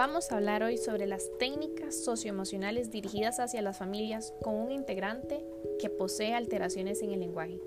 Vamos a hablar hoy sobre las técnicas socioemocionales dirigidas hacia las familias con un integrante que posee alteraciones en el lenguaje.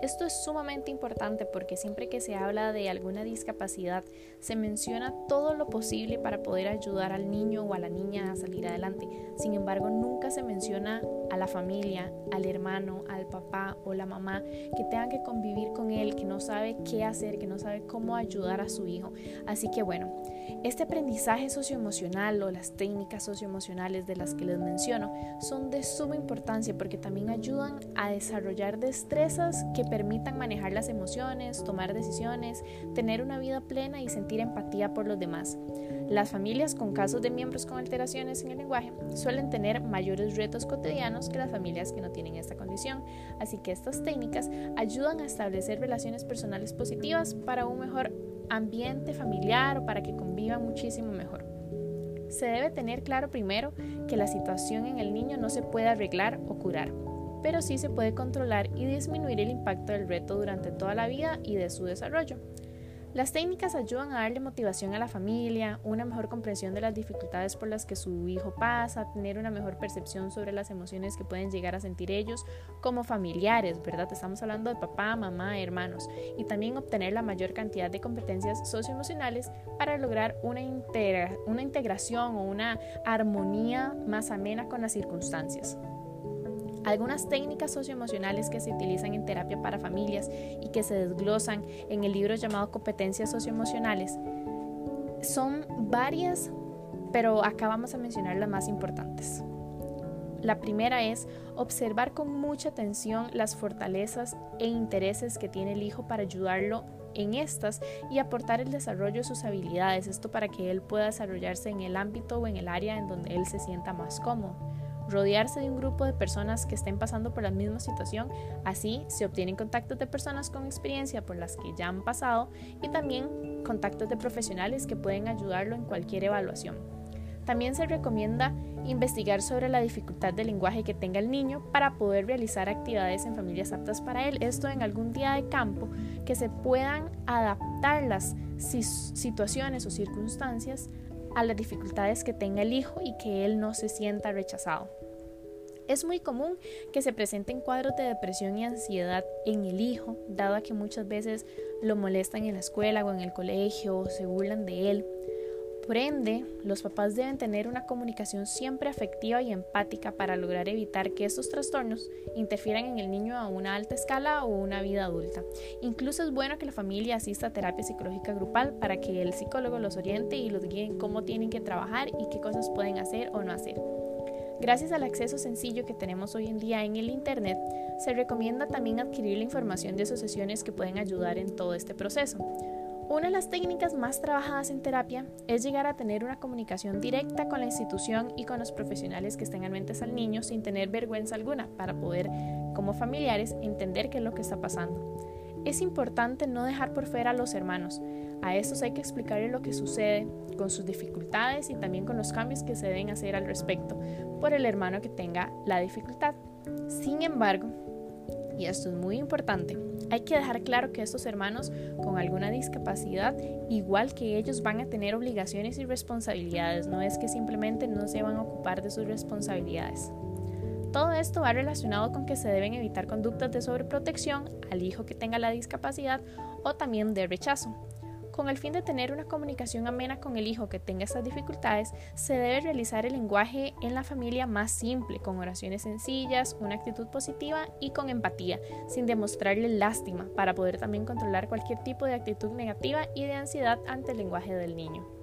Esto es sumamente importante porque siempre que se habla de alguna discapacidad se menciona todo lo posible para poder ayudar al niño o a la niña a salir adelante. Sin embargo, nunca se menciona a la familia, al hermano, al papá o la mamá que tengan que convivir con él, que no sabe qué hacer, que no sabe cómo ayudar a su hijo. Así que bueno, este aprendizaje socioemocional o las técnicas socioemocionales de las que les menciono son de suma importancia porque también ayudan a desarrollar destrezas que permitan manejar las emociones, tomar decisiones, tener una vida plena y sentir empatía por los demás. Las familias con casos de miembros con alteraciones en el lenguaje suelen tener mayores retos cotidianos que las familias que no tienen esta condición, así que estas técnicas ayudan a establecer relaciones personales positivas para un mejor ambiente familiar o para que convivan muchísimo mejor. Se debe tener claro primero que la situación en el niño no se puede arreglar o curar, pero sí se puede controlar y disminuir el impacto del reto durante toda la vida y de su desarrollo. Las técnicas ayudan a darle motivación a la familia, una mejor comprensión de las dificultades por las que su hijo pasa, tener una mejor percepción sobre las emociones que pueden llegar a sentir ellos como familiares, ¿verdad? Estamos hablando de papá, mamá, hermanos, y también obtener la mayor cantidad de competencias socioemocionales para lograr una, una integración o una armonía más amena con las circunstancias. Algunas técnicas socioemocionales que se utilizan en terapia para familias y que se desglosan en el libro llamado Competencias socioemocionales son varias, pero acá vamos a mencionar las más importantes. La primera es observar con mucha atención las fortalezas e intereses que tiene el hijo para ayudarlo en estas y aportar el desarrollo de sus habilidades, esto para que él pueda desarrollarse en el ámbito o en el área en donde él se sienta más cómodo rodearse de un grupo de personas que estén pasando por la misma situación, así se obtienen contactos de personas con experiencia por las que ya han pasado y también contactos de profesionales que pueden ayudarlo en cualquier evaluación. También se recomienda investigar sobre la dificultad del lenguaje que tenga el niño para poder realizar actividades en familias aptas para él. Esto en algún día de campo que se puedan adaptar las situaciones o circunstancias a las dificultades que tenga el hijo y que él no se sienta rechazado. Es muy común que se presenten cuadros de depresión y ansiedad en el hijo, dado que muchas veces lo molestan en la escuela o en el colegio o se burlan de él. Por ende, los papás deben tener una comunicación siempre afectiva y empática para lograr evitar que estos trastornos interfieran en el niño a una alta escala o una vida adulta. Incluso es bueno que la familia asista a terapia psicológica grupal para que el psicólogo los oriente y los guíe en cómo tienen que trabajar y qué cosas pueden hacer o no hacer. Gracias al acceso sencillo que tenemos hoy en día en el Internet, se recomienda también adquirir la información de asociaciones que pueden ayudar en todo este proceso. Una de las técnicas más trabajadas en terapia es llegar a tener una comunicación directa con la institución y con los profesionales que estén mente al niño sin tener vergüenza alguna para poder, como familiares, entender qué es lo que está pasando. Es importante no dejar por fuera a los hermanos. A estos hay que explicarles lo que sucede, con sus dificultades y también con los cambios que se deben hacer al respecto por el hermano que tenga la dificultad. Sin embargo, y esto es muy importante, hay que dejar claro que estos hermanos con alguna discapacidad, igual que ellos, van a tener obligaciones y responsabilidades, no es que simplemente no se van a ocupar de sus responsabilidades. Todo esto va relacionado con que se deben evitar conductas de sobreprotección al hijo que tenga la discapacidad o también de rechazo. Con el fin de tener una comunicación amena con el hijo que tenga estas dificultades, se debe realizar el lenguaje en la familia más simple, con oraciones sencillas, una actitud positiva y con empatía, sin demostrarle lástima, para poder también controlar cualquier tipo de actitud negativa y de ansiedad ante el lenguaje del niño.